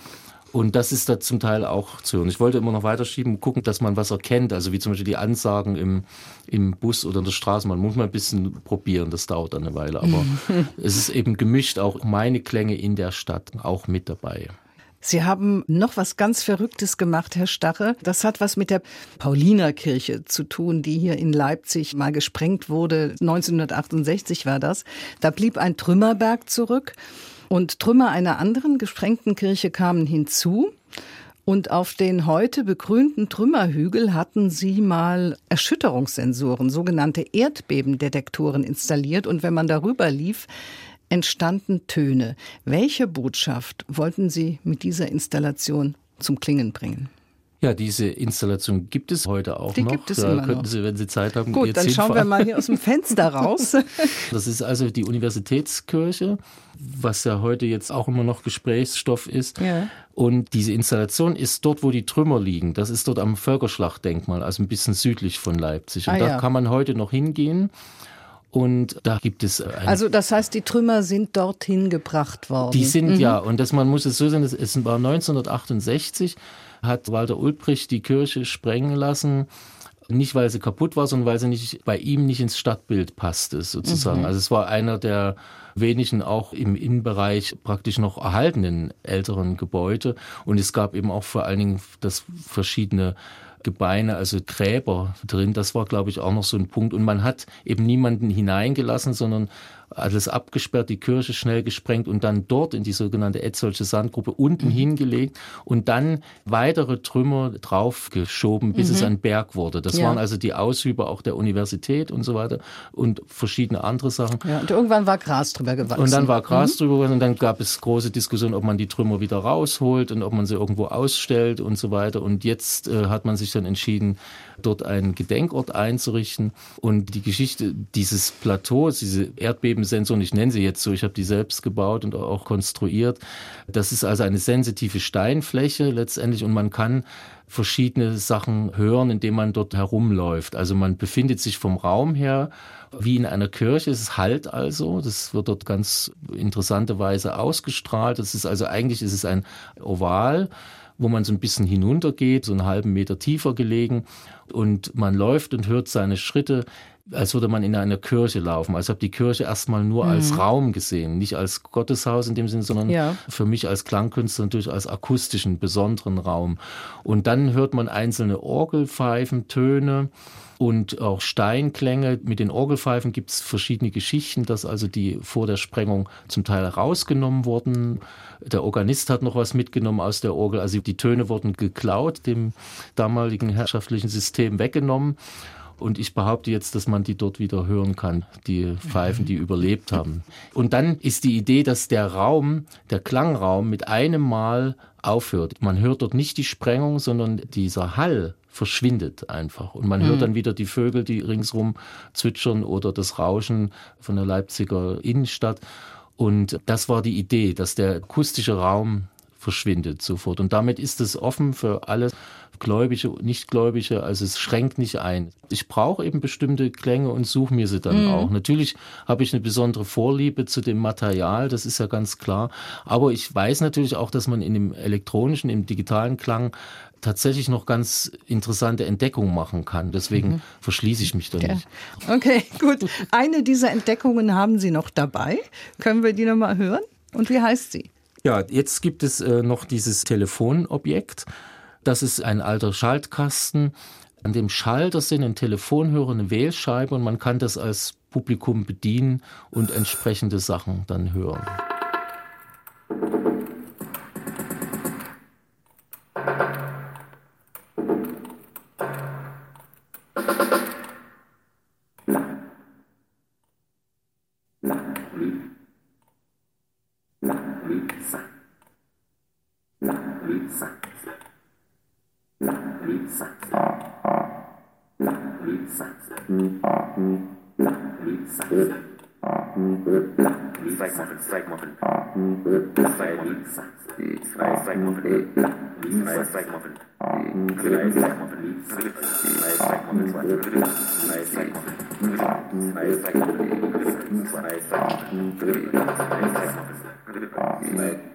C: Und das ist da zum Teil auch zu hören. Ich wollte immer noch weiterschieben, gucken, dass man was erkennt. Also wie zum Beispiel die Ansagen im, im Bus oder in der Straße. Man muss mal ein bisschen probieren, das dauert dann eine Weile. Aber es ist eben gemischt, auch meine Klänge in der Stadt auch mit dabei.
B: Sie haben noch was ganz Verrücktes gemacht, Herr Stache. Das hat was mit der Paulinerkirche zu tun, die hier in Leipzig mal gesprengt wurde. 1968 war das. Da blieb ein Trümmerberg zurück und Trümmer einer anderen gesprengten Kirche kamen hinzu. Und auf den heute begrünten Trümmerhügel hatten sie mal Erschütterungssensoren, sogenannte Erdbebendetektoren installiert. Und wenn man darüber lief, entstanden Töne. Welche Botschaft wollten Sie mit dieser Installation zum Klingen bringen?
C: Ja, diese Installation gibt es heute auch
B: Die
C: noch.
B: gibt es
C: da
B: immer
C: könnten
B: noch.
C: Sie, wenn Sie Zeit haben,
B: Gut,
C: jetzt
B: dann schauen wir mal hier aus dem Fenster raus.
C: Das ist also die Universitätskirche, was ja heute jetzt auch immer noch Gesprächsstoff ist.
B: Ja.
C: Und diese Installation ist dort, wo die Trümmer liegen. Das ist dort am Völkerschlachtdenkmal, also ein bisschen südlich von Leipzig. Und
B: Ah,
C: da
B: ja.
C: kann man heute noch hingehen. Und da gibt es
B: Also das heißt, die Trümmer sind dorthin gebracht worden.
C: Die sind
B: Mhm.
C: ja, und das, man muss es so sehen, es- es war 1968, hat Walter Ulbricht die Kirche sprengen lassen. Nicht, weil sie kaputt war, sondern weil sie nicht, bei ihm nicht ins Stadtbild passte, sozusagen.
B: Mhm.
C: Also es war einer der wenigen auch im Innenbereich praktisch noch erhaltenen älteren Gebäude. Und es gab eben auch vor allen Dingen das verschiedene Gebeine, also Gräber drin. Das war, glaube ich, auch noch so ein Punkt. Und man hat eben niemanden hineingelassen, sondern alles abgesperrt, die Kirche schnell gesprengt und dann dort in die sogenannte Etzolsche Sandgruppe unten hingelegt und dann weitere Trümmer draufgeschoben, bis es ein Berg wurde. Das
B: Ja.
C: waren also die Aushüber auch der Universität und so weiter und verschiedene andere Sachen.
B: Ja, und irgendwann war Gras drüber gewachsen.
C: Und dann war Gras drüber gewachsen und dann gab es große Diskussionen, ob man die Trümmer wieder rausholt und ob man sie irgendwo ausstellt und so weiter. Und jetzt äh, hat man sich dann entschieden, dort einen Gedenkort einzurichten. Und die Geschichte dieses Plateaus, diese Erdbebensensoren, ich nenne sie jetzt so, ich habe die selbst gebaut und auch konstruiert. Das ist also eine sensitive Steinfläche letztendlich und man kann verschiedene Sachen hören, indem man dort herumläuft. Also man befindet sich vom Raum her wie in einer Kirche. Es halt also. Das wird dort ganz interessante Weise ausgestrahlt. Das ist also eigentlich ist es ein Oval wo man so ein bisschen hinuntergeht, so einen halben Meter tiefer gelegen und man läuft und hört seine Schritte, als würde man in einer Kirche laufen. Also habe die Kirche erstmal nur als Raum gesehen, nicht als Gotteshaus in dem Sinne, sondern
B: Ja.
C: für mich als Klangkünstler natürlich als akustischen, besonderen Raum. Und dann hört man einzelne Orgelpfeifen, Töne und auch Steinklänge. Mit den Orgelpfeifen gibt es verschiedene Geschichten, dass also die vor der Sprengung zum Teil rausgenommen wurden. Der Organist hat noch was mitgenommen aus der Orgel. Also die Töne wurden geklaut, dem damaligen herrschaftlichen System weggenommen. Und ich behaupte jetzt, dass man die dort wieder hören kann, die Pfeifen, die überlebt haben. Und dann ist die Idee, dass der Raum, der Klangraum mit einem Mal aufhört. Man hört dort nicht die Sprengung, sondern dieser Hall verschwindet einfach. Und man hört dann wieder die Vögel, die ringsrum zwitschern oder das Rauschen von der Leipziger Innenstadt. Und das war die Idee, dass der akustische Raum verschwindet sofort. Und damit ist es offen für alle Gläubige, Nichtgläubige, also es schränkt nicht ein. Ich brauche eben bestimmte Klänge und suche mir sie dann auch. Natürlich habe ich eine besondere Vorliebe zu dem Material, das ist ja ganz klar. Aber ich weiß natürlich auch, dass man in dem elektronischen, im digitalen Klang tatsächlich noch ganz interessante Entdeckungen machen kann. Deswegen verschließe ich mich da
B: Ja.
C: nicht.
B: Okay, gut. Eine dieser Entdeckungen haben Sie noch dabei. Können wir die nochmal hören? Und wie heißt sie?
C: Ja, jetzt gibt es äh, noch dieses Telefonobjekt. Das ist ein alter Schaltkasten. An dem Schalter sind ein Telefonhörer, eine Wählscheibe und man kann das als Publikum bedienen und entsprechende Sachen dann hören. you risa.
B: La
C: risa. La risa. La risa. La Strike-Muffin, Strike-Muffin. La Strike-Muffin. Strike-Muffin. La Strike-Muffin. Strike-Muffin. Strike-Muffin.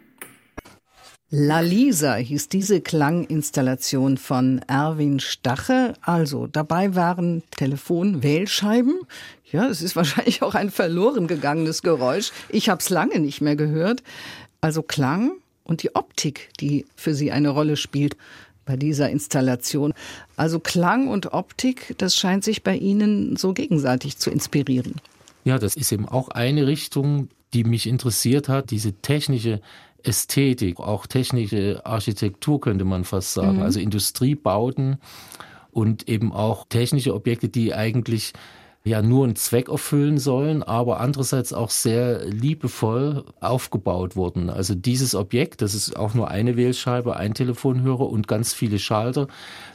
B: La Lisa hieß diese Klanginstallation von Erwin Stache. Also dabei waren Telefonwählscheiben. Ja, es ist wahrscheinlich auch ein verloren gegangenes Geräusch. Ich habe es lange nicht mehr gehört. Also Klang und die Optik, die für sie eine Rolle spielt bei dieser Installation. Also Klang und Optik, das scheint sich bei Ihnen so gegenseitig zu inspirieren.
C: Ja, das ist eben auch eine Richtung, die mich interessiert hat, diese technische Ästhetik, auch technische Architektur könnte man fast sagen, mhm. also Industriebauten und eben auch technische Objekte, die eigentlich ja nur einen Zweck erfüllen sollen, aber andererseits auch sehr liebevoll aufgebaut wurden. Also dieses Objekt, das ist auch nur eine Wählscheibe, ein Telefonhörer und ganz viele Schalter.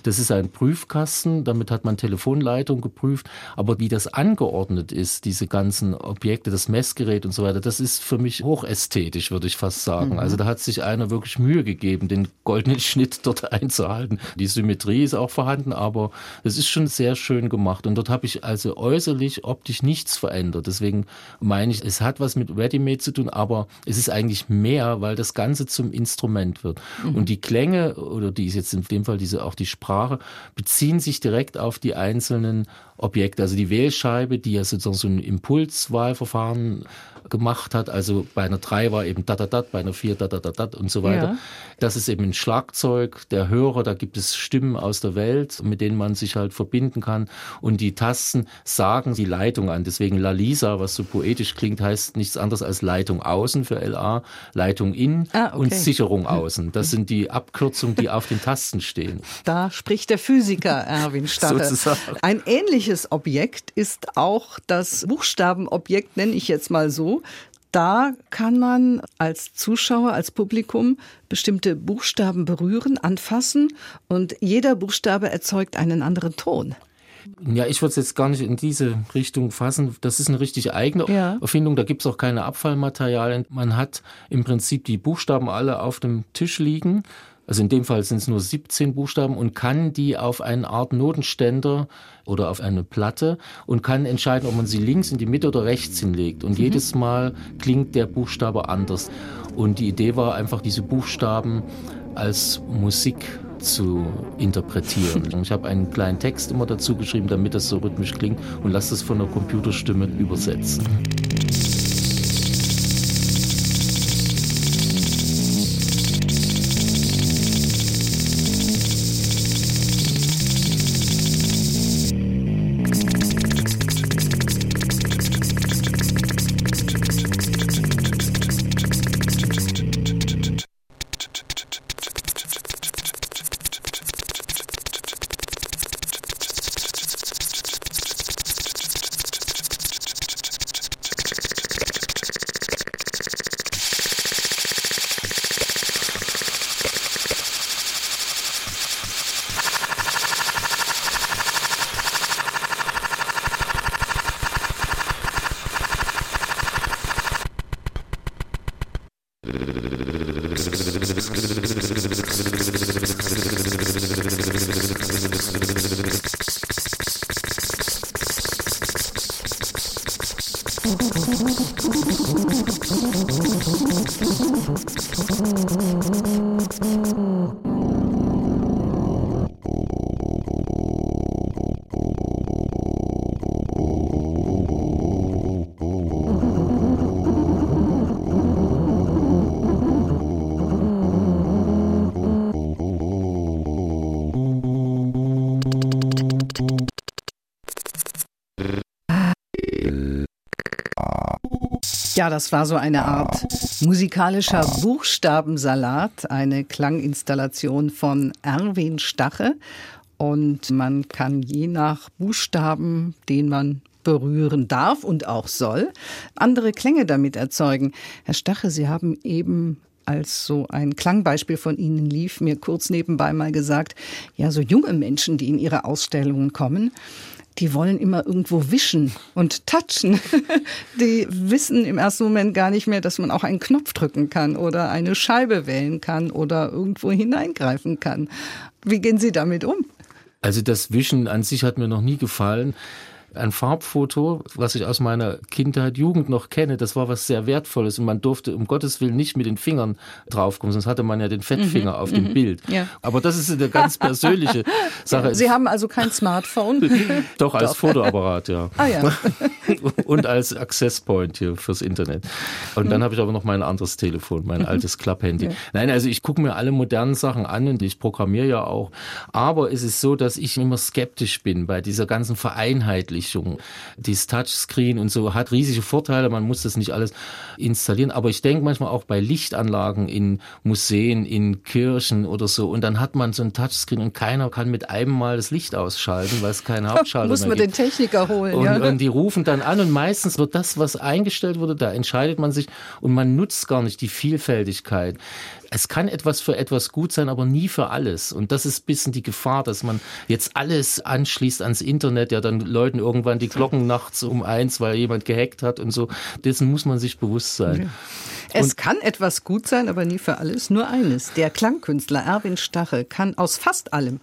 C: Das ist ein Prüfkasten, damit hat man Telefonleitung geprüft. Aber wie das angeordnet ist, diese ganzen Objekte, das Messgerät und so weiter, das ist für mich hochästhetisch, würde ich fast sagen. Mhm. Also da hat sich einer wirklich Mühe gegeben, den goldenen Schnitt dort einzuhalten. Die Symmetrie ist auch vorhanden, aber es ist schon sehr schön gemacht. Und dort habe ich also äußerlich, optisch nichts verändert. Deswegen meine ich, es hat was mit Ready-Made zu tun, aber es ist eigentlich mehr, weil das Ganze zum Instrument wird. Mhm. Und die Klänge, oder die ist jetzt in dem Fall diese, auch die Sprache, beziehen sich direkt auf die einzelnen Objekte. Also die Wählscheibe, die ja sozusagen so ein Impulswahlverfahren gemacht hat. Also bei einer 3 war eben da da da, bei einer 4 da da da da und so weiter. Ja. Das ist eben ein Schlagzeug, der Hörer, da gibt es Stimmen aus der Welt, mit denen man sich halt verbinden kann. Und die Tasten sagen die Leitung an. Deswegen La Lisa, was so poetisch klingt, heißt nichts anderes als Leitung außen für LA, Leitung in ah, okay. und Sicherung außen. Das sind die Abkürzungen, die auf den Tasten stehen.
B: Da spricht der Physiker Erwin. Sozusagen. Ein ähnliches Objekt ist auch das Buchstabenobjekt, nenne ich jetzt mal so, da kann man als Zuschauer, als Publikum bestimmte Buchstaben berühren, anfassen und jeder Buchstabe erzeugt einen anderen Ton.
C: Ja, ich würde es jetzt gar nicht in diese Richtung fassen. Das ist eine richtig eigene ja. Erfindung. Da gibt es auch keine Abfallmaterialien. Man hat im Prinzip die Buchstaben alle auf dem Tisch liegen also in dem Fall sind es nur 17 Buchstaben und kann die auf eine Art Notenständer oder auf eine Platte und kann entscheiden, ob man sie links in die Mitte oder rechts hinlegt. Und mhm. jedes Mal klingt der Buchstabe anders. Und die Idee war einfach, diese Buchstaben als Musik zu interpretieren. Ich habe einen kleinen Text immer dazu geschrieben, damit das so rhythmisch klingt und lasse das von der Computerstimme übersetzen.
B: Ja, das war so eine Art musikalischer Buchstabensalat, eine Klanginstallation von Erwin Stache. Und man kann je nach Buchstaben, den man berühren darf und auch soll, andere Klänge damit erzeugen. Herr Stache, Sie haben eben als so ein Klangbeispiel von Ihnen lief, mir kurz nebenbei mal gesagt, ja, so junge Menschen, die in Ihre Ausstellungen kommen, die wollen immer irgendwo wischen und touchen. Die wissen im ersten Moment gar nicht mehr, dass man auch einen Knopf drücken kann oder eine Scheibe wählen kann oder irgendwo hineingreifen kann. Wie gehen Sie damit um?
C: Also das Wischen an sich hat mir noch nie gefallen ein Farbfoto, was ich aus meiner Kindheit, Jugend noch kenne. Das war was sehr Wertvolles und man durfte um Gottes Willen nicht mit den Fingern draufkommen, sonst hatte man ja den Fettfinger mhm, auf dem mhm. Bild. Ja. Aber das ist eine ganz persönliche Sache.
B: Sie haben also kein Smartphone?
C: Doch, als Doch. Fotoapparat, ja. Ah ja. und als Access Point hier fürs Internet. Und dann mhm. habe ich aber noch mein anderes Telefon, mein mhm. altes Klapphandy. Ja. Nein, also ich gucke mir alle modernen Sachen an und ich programmiere ja auch. Aber es ist so, dass ich immer skeptisch bin bei dieser ganzen Vereinheitlichung. Veröffentlichung. Dieses Touchscreen und so hat riesige Vorteile, man muss das nicht alles installieren. Aber ich denke manchmal auch bei Lichtanlagen in Museen, in Kirchen oder so. Und dann hat man so ein Touchscreen und keiner kann mit einem Mal das Licht ausschalten, weil es keinen Hauptschalter
B: muss man den Techniker holen.
C: Und, ja. und die rufen dann an und meistens wird das, was eingestellt wurde, da entscheidet man sich und man nutzt gar nicht die Vielfältigkeit es kann etwas für etwas gut sein, aber nie für alles. Und das ist ein bisschen die Gefahr, dass man jetzt alles anschließt ans Internet, ja dann läuten irgendwann die Glocken nachts um eins, weil jemand gehackt hat und so. Dessen muss man sich bewusst sein. Ja.
B: Es und kann etwas gut sein, aber nie für alles. Nur eines. Der Klangkünstler Erwin Stache kann aus fast allem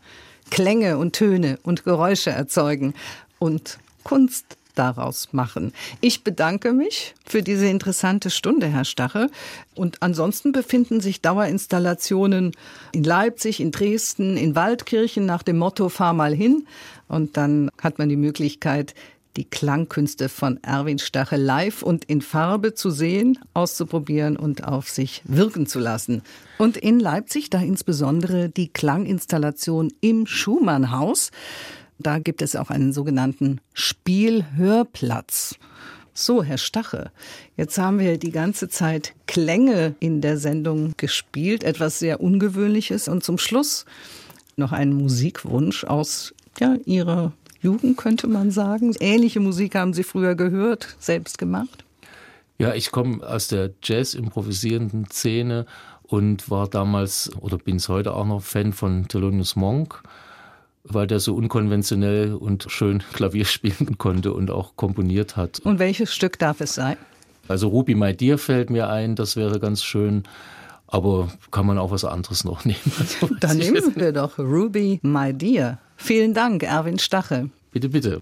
B: Klänge und Töne und Geräusche erzeugen. Und Kunst daraus machen. Ich bedanke mich für diese interessante Stunde, Herr Stache. Und ansonsten befinden sich Dauerinstallationen in Leipzig, in Dresden, in Waldkirchen nach dem Motto Fahr mal hin. Und dann hat man die Möglichkeit, die Klangkünste von Erwin Stache live und in Farbe zu sehen, auszuprobieren und auf sich wirken zu lassen. Und in Leipzig da insbesondere die Klanginstallation im Schumannhaus. Da gibt es auch einen sogenannten Spielhörplatz. So, Herr Stache, jetzt haben wir die ganze Zeit Klänge in der Sendung gespielt, etwas sehr Ungewöhnliches. Und zum Schluss noch einen Musikwunsch aus ja, Ihrer Jugend, könnte man sagen. Ähnliche Musik haben Sie früher gehört, selbst gemacht?
C: Ja, ich komme aus der Jazz-improvisierenden Szene und war damals oder bin es heute auch noch Fan von Thelonious Monk weil der so unkonventionell und schön Klavier spielen konnte und auch komponiert hat.
B: Und welches Stück darf es sein?
C: Also Ruby My Dear fällt mir ein, das wäre ganz schön. Aber kann man auch was anderes noch nehmen?
B: Also, Dann nehmen wir doch Ruby My Dear. Vielen Dank, Erwin Stache.
C: Bitte, bitte.